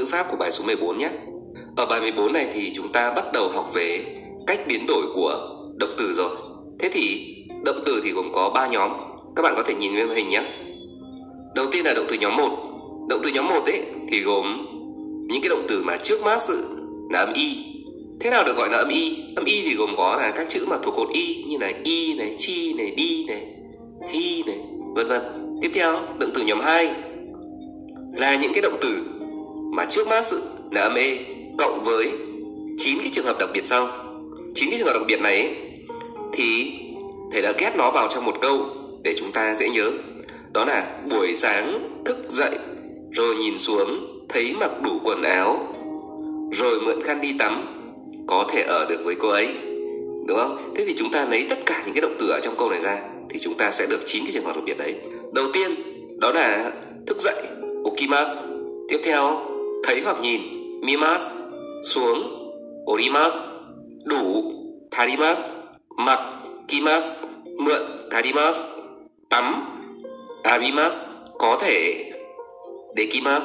ngữ pháp của bài số 14 nhé. Ở bài 14 này thì chúng ta bắt đầu học về cách biến đổi của động từ rồi. Thế thì động từ thì gồm có 3 nhóm. Các bạn có thể nhìn lên hình nhé. Đầu tiên là động từ nhóm 1. Động từ nhóm 1 ấy thì gồm những cái động từ mà trước mát sự là âm y. Thế nào được gọi là âm y? Âm y thì gồm có là các chữ mà thuộc cột y như là y này, chi này, đi này, hi này, vân vân. Tiếp theo, động từ nhóm 2 là những cái động từ mà trước mắt sự là âm e cộng với chín cái trường hợp đặc biệt sau. chín cái trường hợp đặc biệt này ấy, thì thầy đã ghép nó vào trong một câu để chúng ta dễ nhớ. Đó là buổi sáng thức dậy rồi nhìn xuống thấy mặc đủ quần áo rồi mượn khăn đi tắm có thể ở được với cô ấy đúng không thế thì chúng ta lấy tất cả những cái động từ ở trong câu này ra thì chúng ta sẽ được chín cái trường hợp đặc biệt đấy đầu tiên đó là thức dậy okimas tiếp theo thấy hoặc nhìn mimas xuống orimas đủ tarimas mặc kimas mượn tarimas tắm abimas có thể dekimas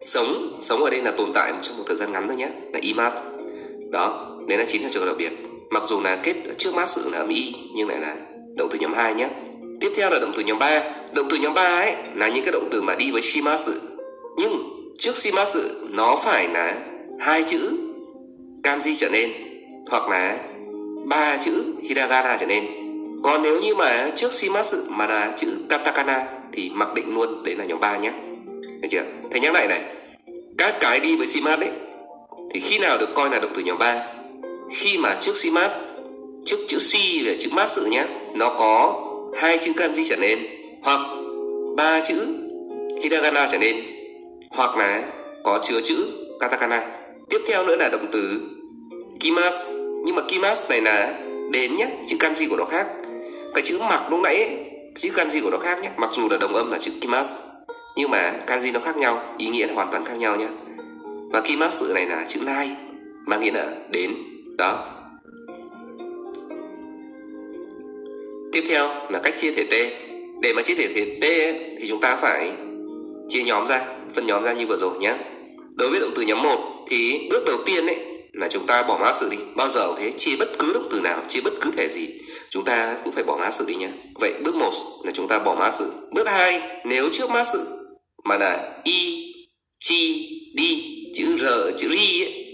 sống sống ở đây là tồn tại trong một thời gian ngắn thôi nhé, là imas đó, đấy là chín trường hợp đặc biệt. Mặc dù là kết trước mắt sự là âm y, nhưng lại là động từ nhóm 2 nhé. Tiếp theo là động từ nhóm 3 động từ nhóm 3 ấy là những cái động từ mà đi với shimasu. Nhưng trước shimasu nó phải là hai chữ kanji trở nên, hoặc là ba chữ hiragana trở nên. Còn nếu như mà trước shimasu mà là chữ katakana, thì mặc định luôn đấy là nhóm 3 nhé. Được chưa? Thầy nhắc lại này. Các cái đi với simat ấy, Thì khi nào được coi là động từ nhóm 3 Khi mà trước simat Trước chữ si là chữ mát sự nhé, Nó có hai chữ kanji trở nên, Hoặc ba chữ hiragana trở nên. Hoặc là có chứa chữ katakana. Tiếp theo nữa là động từ kimas. Nhưng mà kimas này là đến nhé Chữ kanji của nó khác. Cái chữ mặc lúc nãy ấy, chữ kanji của nó khác nhé Mặc dù là đồng âm là chữ kimas nhưng mà kanji nó khác nhau ý nghĩa là hoàn toàn khác nhau nhé và kimasu này là chữ nai mang nghĩa là đến đó. Tiếp theo là cách chia thể t. Để mà chia thể thể t ấy, thì chúng ta phải chia nhóm ra, phân nhóm ra như vừa rồi nhé đối với động từ nhóm 1 thì bước đầu tiên ấy là chúng ta bỏ mã xử đi. Bao giờ cũng thế, chia bất cứ động từ nào, chia bất cứ thể gì, chúng ta cũng phải bỏ mã xử đi nhé vậy bước 1 là chúng ta bỏ mã xử bước 2 nếu trước mã xử mà là y chi, đi, chữ r, chữ ri ấy,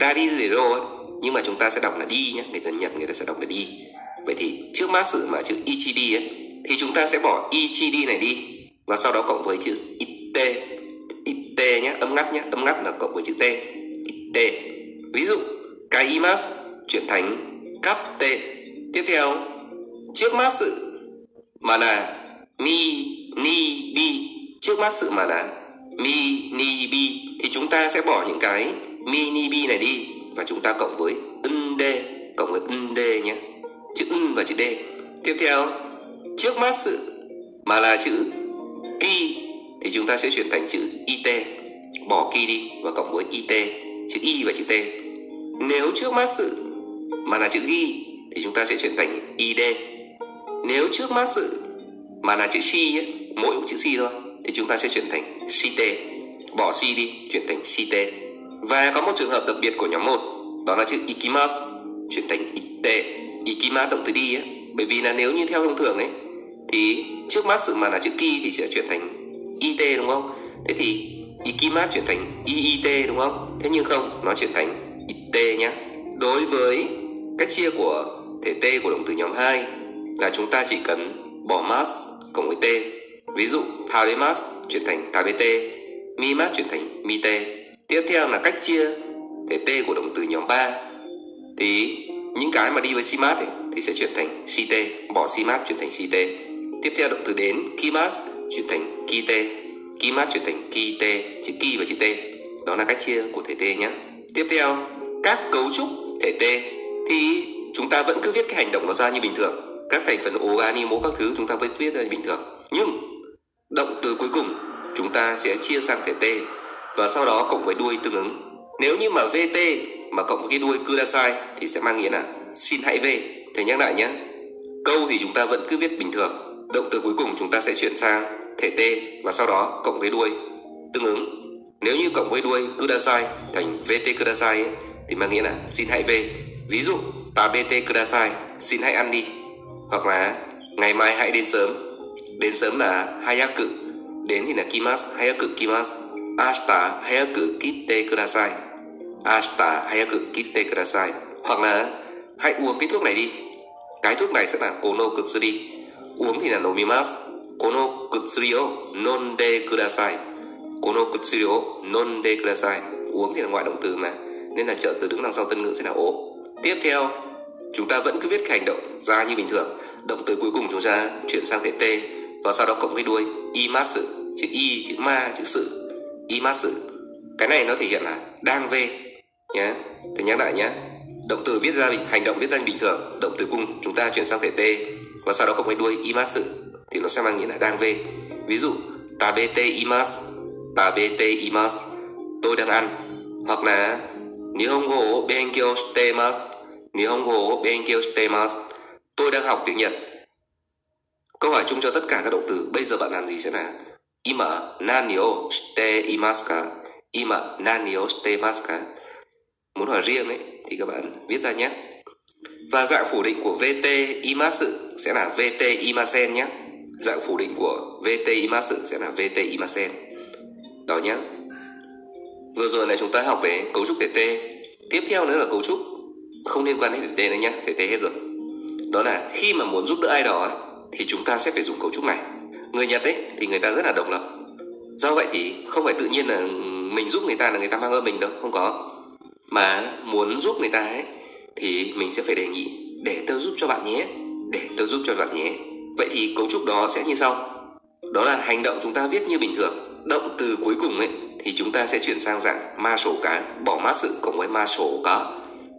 ra đi để rô ấy, nhưng mà chúng ta sẽ đọc là đi nhé người ta nhật người ta sẽ đọc là đi. Vậy thì trước mã sự mà chữ ichidi ấy, thì chúng ta sẽ bỏ ichidi này đi và sau đó cộng với chữ ite ite nhé âm ngắt nhé âm ngắt là cộng với chữ t. It ví dụ kaimas chuyển thành katte tiếp theo, trước mắt sự mà là mi, ni, bi. Trước mắt sự mà là mi, ni, bi. Thì chúng ta sẽ bỏ những cái mi, ni, bi này đi và chúng ta cộng với ân d cộng với ân d nhé chữ ân và chữ d tiếp theo, trước mắt sự mà là chữ ki thì chúng ta sẽ chuyển thành chữ it bỏ ki đi và cộng với it chữ y và chữ t. Nếu trước mắt sự mà là chữ ghi thì chúng ta sẽ chuyển thành id nếu trước mắt sự mà là chữ si ấy, mỗi một chữ si thôi thì chúng ta sẽ chuyển thành CT bỏ si đi chuyển thành CT và có một trường hợp đặc biệt của nhóm 1 đó là chữ ikimas chuyển thành it ikimas động từ đi ấy bởi vì là nếu như theo thông thường ấy thì trước mắt sự mà là chữ ki thì sẽ chuyển thành it đúng không? Thế thì ikimat chuyển thành iit đúng không? Thế nhưng không nó chuyển thành it nhé đối với cách chia của thể t của động từ nhóm 2 là chúng ta chỉ cần bỏ mas cộng với t. Ví dụ Tabemas chuyển thành Tabete, Mimas chuyển thành Mite. Tiếp theo là cách chia thể T của động từ nhóm 3. Thì những cái mà đi với simat ấy, thì sẽ chuyển thành ct bỏ simat chuyển thành ct Tiếp theo động từ đến Kimas chuyển thành Kite, Kimas chuyển thành Kite, chữ Ki và chữ T. Đó là cách chia của thể T nhé. Tiếp theo, các cấu trúc thể T thì chúng ta vẫn cứ viết cái hành động nó ra như bình thường. Các thành phần organimo các thứ chúng ta vẫn viết ra như bình thường. Nhưng Động từ cuối cùng chúng ta sẽ chia sang thể T và sau đó cộng với đuôi tương ứng. Nếu như mà VT mà cộng với cái đuôi kudasai thì sẽ mang nghĩa là xin hãy về. Thầy nhắc lại nhé. Câu thì chúng ta vẫn cứ viết bình thường. Động từ cuối cùng chúng ta sẽ chuyển sang thể T và sau đó cộng với đuôi. Tương ứng. nếu như cộng với đuôi kudasai thành vt kudasai ấy, thì mang nghĩa là xin hãy về ví dụ ta bt kudasai xin hãy ăn đi. Hoặc là ngày mai hãy đến sớm. Đến sớm là hayaku. Đến thì là kimas hayaku kimas ashita hayaku kitte kudasai ashita hayaku kitte kudasai hoặc là hãy uống cái thuốc này đi. Cái thuốc này sẽ là kono kutsuri uống thì là nomimasu kono kutsuri o nonde kudasai. Kono kutsuri o nonde kudasai. Uống thì là ngoại động từ mà, nên là trợ từ đứng đằng sau tân ngữ sẽ là ố. Tiếp theo, chúng ta vẫn cứ viết cái hành động ra như bình thường. Động từ cuối cùng chúng ta chuyển sang thể t, và sau đó cộng với đuôi imasu chữ y, chữ ma, chữ sự imasu cái này nó thể hiện là đang về nhé thầy nhắc lại nhé động từ viết ra hành động viết ra bình thường, động từ cung chúng ta chuyển sang thể t và sau đó cộng với đuôi imasu thì nó sẽ mang nghĩa là đang về. Ví dụ tabete imasu tabete imasu tôi đang ăn. Hoặc là Nihongo o shite shitemasu Nihongo o shite shitemasu tôi đang học tiếng Nhật. Câu hỏi chung cho tất cả các động từ, bây giờ bạn làm gì sẽ là ima nani o shite imasu ka? Ima nani o shitemasu ka? Muốn hỏi riêng ấy, thì các bạn viết ra nhé. Và dạng phủ định của VT imasu sẽ là VT imasen nhé. Dạng phủ định của VT imasu sẽ là VT imasen đó nhé. Vừa rồi là chúng ta học về cấu trúc thể T tiếp theo nữa là cấu trúc không liên quan đến thể T nữa nhé. Thể T hết rồi. Đó là khi mà muốn giúp đỡ ai đó thì chúng ta sẽ phải dùng cấu trúc này. Người Nhật ấy, thì người ta rất là độc lập. Do vậy thì không phải tự nhiên là mình giúp người ta là người ta mang ơn mình đâu, không có. Mà muốn giúp người ta ấy, thì mình sẽ phải đề nghị để tớ giúp cho bạn nhé tớ giúp cho bạn nhé. Vậy thì cấu trúc đó sẽ như sau. Đó là hành động chúng ta viết như bình thường. Động từ cuối cùng ấy thì chúng ta sẽ chuyển sang dạng ma sổ cá bỏ mát sự cộng với ma sổ cá.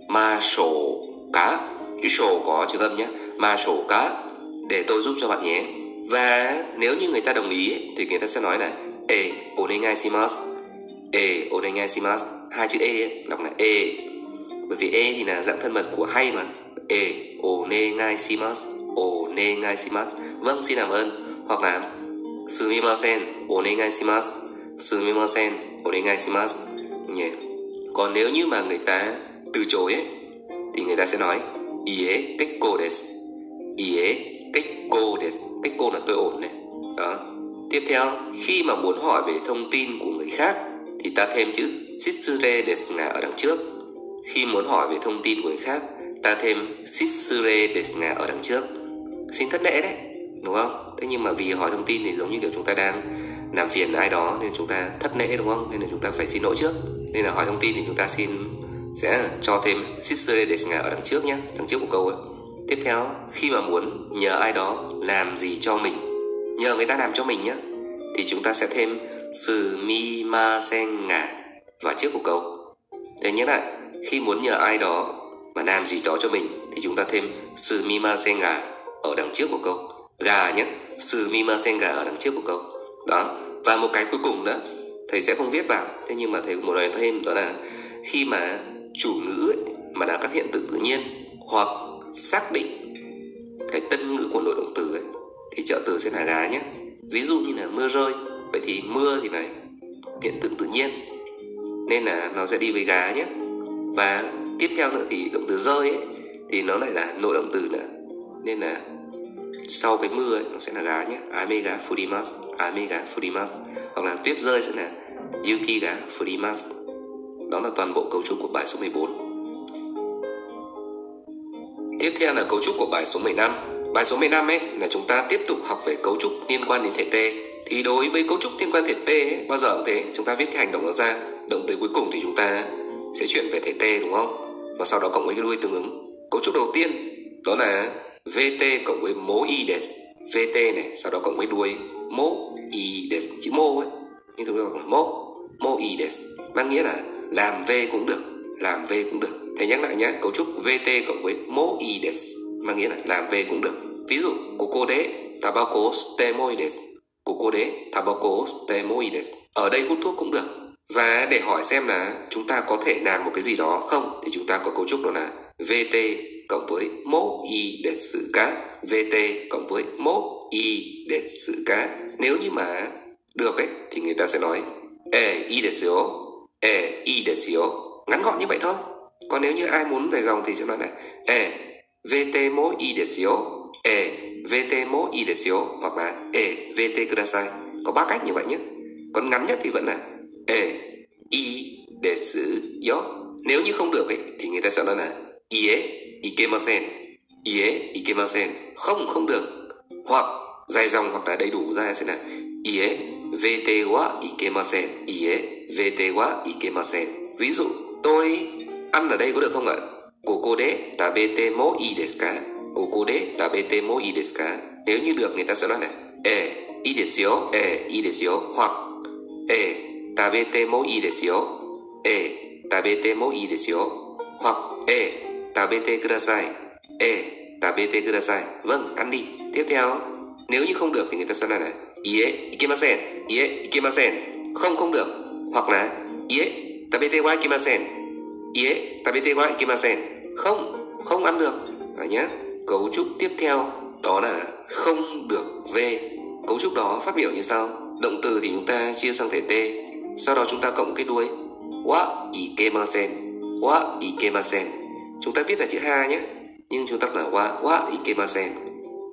Ma sổ cá chữ sổ có chữ âm nhé. Ma sổ cá để tôi giúp cho bạn nhé. Và nếu như người ta đồng ý ấy, thì người ta sẽ nói là e onegai shimasu e onegai shimasu hai chữ e ấy, đọc là e bởi vì e thì là dạng thân mật của hay mà e ô shimasu ngai shimasu. Vâng xin cảm ơn. Hoặc là sumimasen onegai shimasu. Sumimasen ngai shimasu. Nhé còn nếu như mà người ta từ chối ấy, thì người ta sẽ nói ie kekko desu. Ie kekko desu. Kekko là tôi ổn này. Đó. Tiếp theo khi mà muốn hỏi về thông tin của người khác thì ta thêm chữ shitsure desu nga ở đằng trước. Khi muốn hỏi về thông tin của người khác ta thêm Sisure Desna ở đằng trước. Xin thất lễ đấy, đúng không? Thế nhưng mà vì hỏi thông tin thì giống như kiểu chúng ta đang làm phiền ai đó nên chúng ta thất lễ, đúng không? Nên là chúng ta phải xin lỗi trước. Nên là hỏi thông tin thì chúng ta xin, sẽ cho thêm Sisure Desna ở đằng trước nhé đằng trước của câu ấy tiếp theo, khi mà muốn nhờ ai đó làm gì cho mình, nhờ người ta làm cho mình nhé thì chúng ta sẽ thêm sumimasen ngả vào trước của câu thế nhớ lại, khi muốn nhờ ai đó mà làm gì đó cho mình thì chúng ta thêm sumimasen nga ở đằng trước của câu gà nhé sumimasen ga ở đằng trước của câu đó và một cái cuối cùng nữa thầy sẽ không viết vào. Thế nhưng mà thầy cũng một nói thêm đó là khi mà chủ ngữ ấy, mà là các hiện tượng tự nhiên hoặc xác định cái tân ngữ của nội động từ ấy, thì trợ từ sẽ là gá nhé ví dụ như là mưa rơi vậy thì mưa thì là hiện tượng tự nhiên. Nên là nó sẽ đi với gá nhé và tiếp theo nữa thì động từ rơi ấy, thì nó lại là nội động từ nữa. Nên là sau cái mưa ấy, nó sẽ là gá nhé. Amega furimasu amega furimas hoặc là tuyết rơi sẽ là yuki ga furimas đó là toàn bộ cấu trúc của bài số 14 tiếp theo là cấu trúc của bài số 15 bài số 15 ấy là chúng ta tiếp tục học về cấu trúc liên quan đến thể t. Thì đối với cấu trúc liên quan thể t ấy, bao giờ cũng thế chúng ta viết cái hành động nó ra. Động từ cuối cùng thì chúng ta sẽ chuyển về thể t đúng không? Và sau đó cộng với cái đuôi tương ứng. Cấu trúc đầu tiên đó là VT cộng với mố y des VT này, sau đó cộng với đuôi mố y des chữ mô ấy. Nhưng chúng ta gọi là mô mô y des mang nghĩa là làm V cũng được, làm V cũng được. Thầy nhắc lại nhé, cấu trúc VT cộng với mô y des mang nghĩa là làm V cũng được. Ví dụ, của cô đế tabaco stemoides của cô đế tabaco stemoides ở đây hút thuốc cũng được và để hỏi xem là chúng ta có thể làm một cái gì đó không, thì chúng ta có cấu trúc đó là VT cộng với mô y để sự cá. VT cộng với mô y để sự cá. Nếu như mà được ấy, thì người ta sẽ nói e i desu e để desu ngắn gọn như vậy thôi. Còn nếu như ai muốn dài dòng thì sẽ nói là e vt mo để desu e vt mo để desu hoặc là e vt kudasai có ba cách như vậy nhé. Còn ngắn nhất thì vẫn là e i desu yo nếu như không được ấy, thì người ta sẽ nói là ie ikemasen ie ikemasen không không được. Hoặc dài dòng hoặc là đầy đủ ra sẽ là ie vt wa ikemasen ie vt wa ikemasen ví dụ tôi ăn ở đây có được không ạ? Koko de mo i desu ka mo i desu ka nếu như được người ta sẽ nói là e i desu e i desu hoặc e tabete mo i desu yo e tabete mo i desu yo hoặc e tabete kudasai e tabete kudasai vâng ăn đi. Tiếp theo, nếu như không được thì người ta sẽ nói là ie ikemasen ie ikemasen không không được. Hoặc là ie tabete wa ikimasen. Ie tabete wa ikimasen. Không không ăn được. Đó nhé cấu trúc tiếp theo, đó là không được về cấu trúc đó phát biểu như sau. Động từ thì chúng ta chia sang thể t sau đó chúng ta cộng cái đuôi. Wa ikemasen wa ikemasen chúng ta viết là chữ ha nhé. Nhưng chúng ta là wa wa ikemasen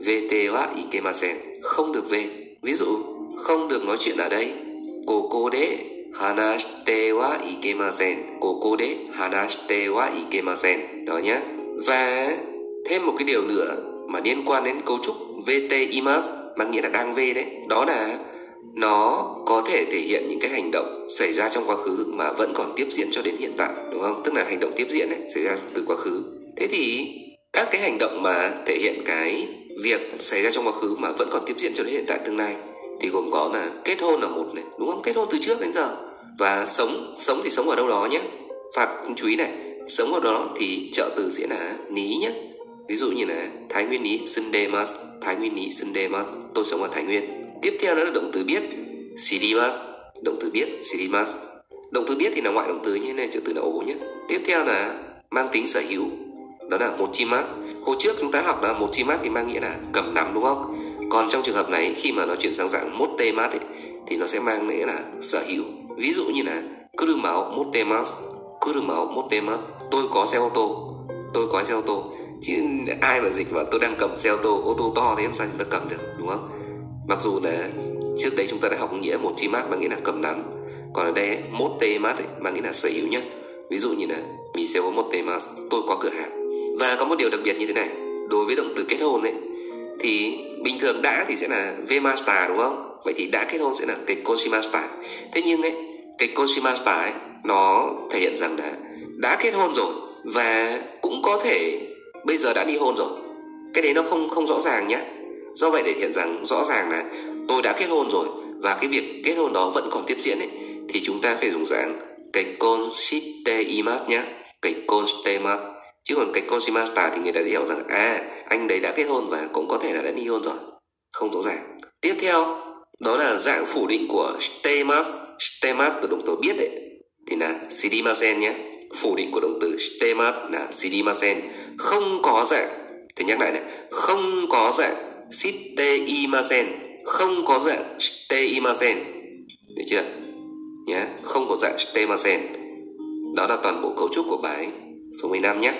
vt wa ikemasen không được về ví dụ, không được nói chuyện ở đây. Cô cô đế hanashite wa ikemasen cô cô đế hanashite wa ikemasen đó nhé. Và thêm một cái điều nữa mà liên quan đến cấu trúc vt imas mang nghĩa là đang về đấy. Đó là nó có thể thể hiện những cái hành động xảy ra trong quá khứ mà vẫn còn tiếp diễn cho đến hiện tại đúng không? Tức là hành động tiếp diễn ấy, xảy ra từ quá khứ. Thế thì các cái hành động mà thể hiện cái việc xảy ra trong quá khứ mà vẫn còn tiếp diễn cho đến hiện tại tương lai thì gồm có là kết hôn là một này đúng không? Kết hôn từ trước đến giờ. Và sống sống thì sống ở đâu đó nhé. Phạt chú ý này sống ở đó thì trợ từ sẽ là ní nhé. Ví dụ như là thái nguyên ní sundemas thái nguyên ní sundemas tôi sống ở thái nguyên tiếp theo đó là động từ biết shidimas động từ biết shidimas động từ biết thì là ngoại động từ như này trợ từ là ố nhé. Tiếp theo là mang tính sở hữu đó là một chi mát. Hồi trước chúng ta học là một chi mát thì mang nghĩa là cầm nắm đúng không? Còn trong trường hợp này khi mà nó chuyển sang dạng mốt tê mát ấy, thì nó sẽ mang nghĩa là sở hữu. Ví dụ như là cứ máu mốt tê mát cứ máu mốt tê mát. Tôi có xe ô tô tôi có xe ô tô. Chứ ai mà dịch mà tôi đang cầm xe ô tô ô tô to thì em sao chúng ta cầm được đúng không? Mặc dù là trước đấy chúng ta đã học nghĩa một chi mát mang nghĩa là cầm nắm còn ở đây một tê mát ấy, mang nghĩa là sở hữu nhé ví dụ như là mi sẽ có một tê mát tôi có cửa hàng. Và có một điều đặc biệt như thế này đối với động từ kết hôn ấy thì bình thường đã thì sẽ là vemasta đúng không? Vậy thì đã kết hôn sẽ là cái koshimasta thế nhưng ấy cái koshimasta ấy nó thể hiện rằng là đã kết hôn rồi và cũng có thể bây giờ đã ly hôn rồi. Cái đấy nó không không rõ ràng nhé do vậy để hiện rằng rõ ràng là tôi đã kết hôn rồi và cái việc kết hôn đó vẫn còn tiếp diễn ấy, thì chúng ta phải dùng dạng cái con shite imat nhá. Cái con stemat chứ còn cái consimasta thì người ta sẽ hiểu rằng à anh đấy đã kết hôn và cũng có thể là đã ly hôn rồi. Không rõ ràng. Tiếp theo, đó là dạng phủ định của stemas stemas từ động từ biết đấy, thì là sidimasen nhé phủ định của động từ stemas là sidimasen không có dạng, thì nhắc lại này, không có dạng siteimasen không có dạng steimasen được chưa? Nhé không có dạng steimasen đó là toàn bộ cấu trúc của bài số 15 nhé